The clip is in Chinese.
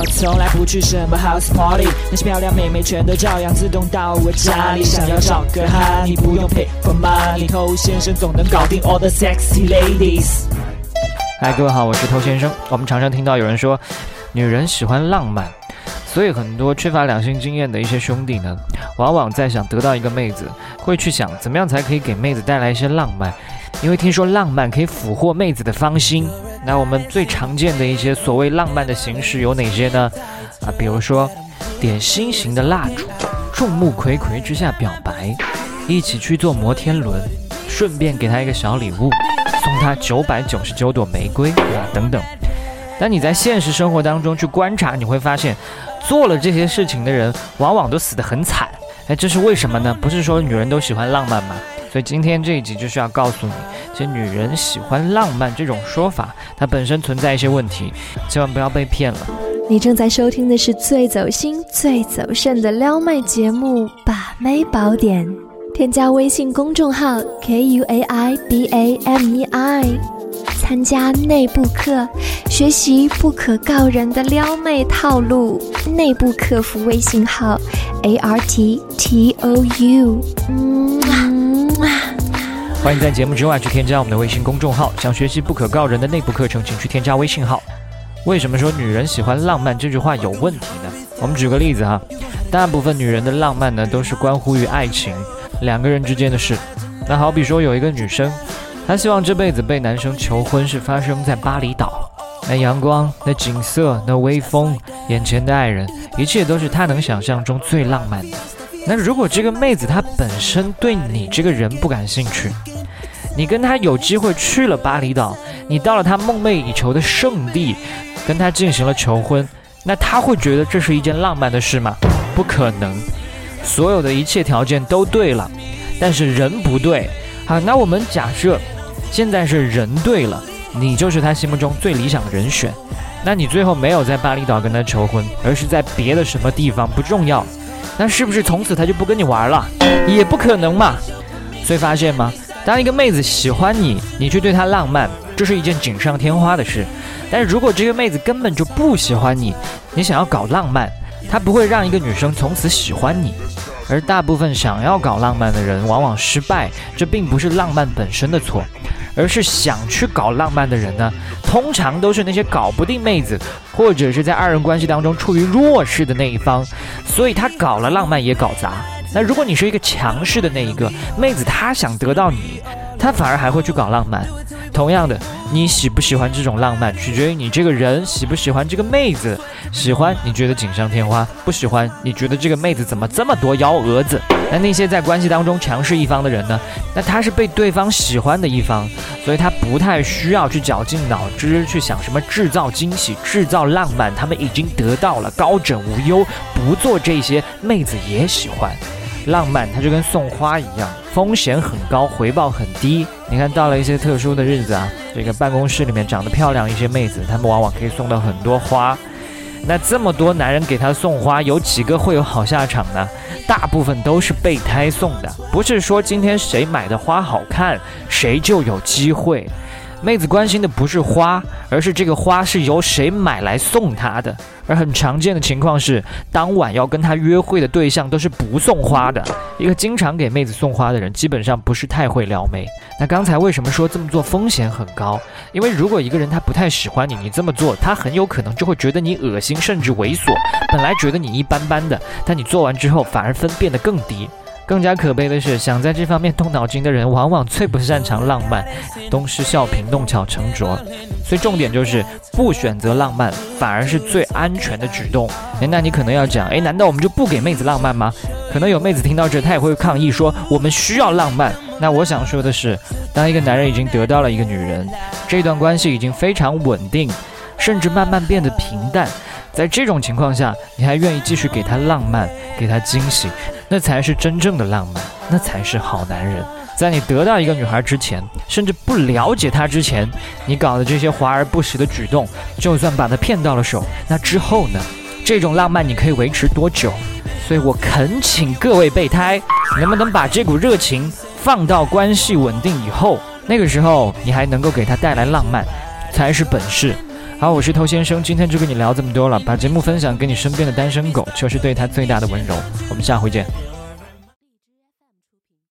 我从来不去什么 house party，那些漂亮妹妹全都照样自动到我家里。想要找个哈，你不用 pay for money，偷先生总能搞定 all the sexy ladies。嗨，各位好，我是偷先生。我们常常听到有人说，女人喜欢浪漫，所以很多缺乏两性经验的一些兄弟呢，往往在想得到一个妹子，会去想怎么样才可以给妹子带来一些浪漫，因为听说浪漫可以俘获妹子的芳心。那我们最常见的一些所谓浪漫的形式有哪些呢？啊，比如说点心型的蜡烛，众目睽睽之下表白，一起去坐摩天轮，顺便给她一个小礼物，送她九百九十九朵玫瑰啊等等。但你在现实生活当中去观察，你会发现，做了这些事情的人，往往都死得很惨。哎，这是为什么呢？不是说女人都喜欢浪漫吗？所以今天这一集就是要告诉你，其实女人喜欢浪漫这种说法，它本身存在一些问题，千万不要被骗了。你正在收听的是最走心、最走肾的撩妹节目《把妹宝典》，添加微信公众号 k u a i b a m e i，参加内部课，学习不可告人的撩妹套路。内部客服微信号 a r t t o u。欢迎在节目之外去添加我们的微信公众号。想学习不可告人的内部课程，请去添加微信号。为什么说女人喜欢浪漫这句话有问题呢？我们举个例子哈，大部分女人的浪漫呢，都是关乎于爱情，两个人之间的事。那好比说有一个女生，她希望这辈子被男生求婚是发生在巴厘岛，那阳光、那景色、那微风、眼前的爱人，一切都是她能想象中最浪漫的。那如果这个妹子她本身对你这个人不感兴趣，你跟她有机会去了巴厘岛，你到了她梦寐以求的圣地，跟她进行了求婚，那她会觉得这是一件浪漫的事吗？不可能，所有的一切条件都对了，但是人不对。好，那我们假设现在是人对了，你就是她心目中最理想的人选，那你最后没有在巴厘岛跟她求婚，而是在别的什么地方不重要。那是不是从此他就不跟你玩了？也不可能嘛。所以发现吗？当一个妹子喜欢你，你去对她浪漫，这是一件锦上添花的事。但是如果这个妹子根本就不喜欢你，你想要搞浪漫，她不会让一个女生从此喜欢你。而大部分想要搞浪漫的人往往失败，这并不是浪漫本身的错。而是想去搞浪漫的人呢，通常都是那些搞不定妹子，或者是在二人关系当中处于弱势的那一方，所以他搞了浪漫也搞砸。那如果你是一个强势的那一个妹子，她想得到你，她反而还会去搞浪漫。同样的，你喜不喜欢这种浪漫，取决于你这个人喜不喜欢这个妹子。喜欢，你觉得锦上添花；不喜欢，你觉得这个妹子怎么这么多幺蛾子？那那些在关系当中强势一方的人呢？那他是被对方喜欢的一方，所以他不太需要去绞尽脑汁去想什么制造惊喜、制造浪漫。他们已经得到了高枕无忧，不做这些，妹子也喜欢。浪漫，它就跟送花一样，风险很高，回报很低。你看到了一些特殊的日子啊，这个办公室里面长得漂亮一些妹子，她们往往可以送到很多花。那这么多男人给她送花，有几个会有好下场呢？大部分都是备胎送的，不是说今天谁买的花好看，谁就有机会。妹子关心的不是花，而是这个花是由谁买来送她的。而很常见的情况是，当晚要跟她约会的对象都是不送花的。一个经常给妹子送花的人，基本上不是太会撩妹。那刚才为什么说这么做风险很高？因为如果一个人他不太喜欢你，你这么做，他很有可能就会觉得你恶心，甚至猥琐。本来觉得你一般般的，但你做完之后，反而分变得更低。更加可悲的是，想在这方面动脑筋的人，往往最不擅长浪漫，东施效颦，弄巧成拙。所以重点就是不选择浪漫，反而是最安全的举动。哎，那你可能要讲，哎，难道我们就不给妹子浪漫吗？可能有妹子听到这，她也会抗议说，我们需要浪漫。那我想说的是，当一个男人已经得到了一个女人，这段关系已经非常稳定，甚至慢慢变得平淡，在这种情况下，你还愿意继续给她浪漫，给她惊喜？那才是真正的浪漫，那才是好男人。在你得到一个女孩之前，甚至不了解她之前，你搞的这些华而不实的举动，就算把她骗到了手，那之后呢？这种浪漫你可以维持多久？所以我恳请各位备胎，能不能把这股热情放到关系稳定以后？那个时候你还能够给她带来浪漫，才是本事。好，我是偷先生，今天就跟你聊这么多了，把节目分享给你身边的单身狗，就是对他最大的温柔。我们下回见。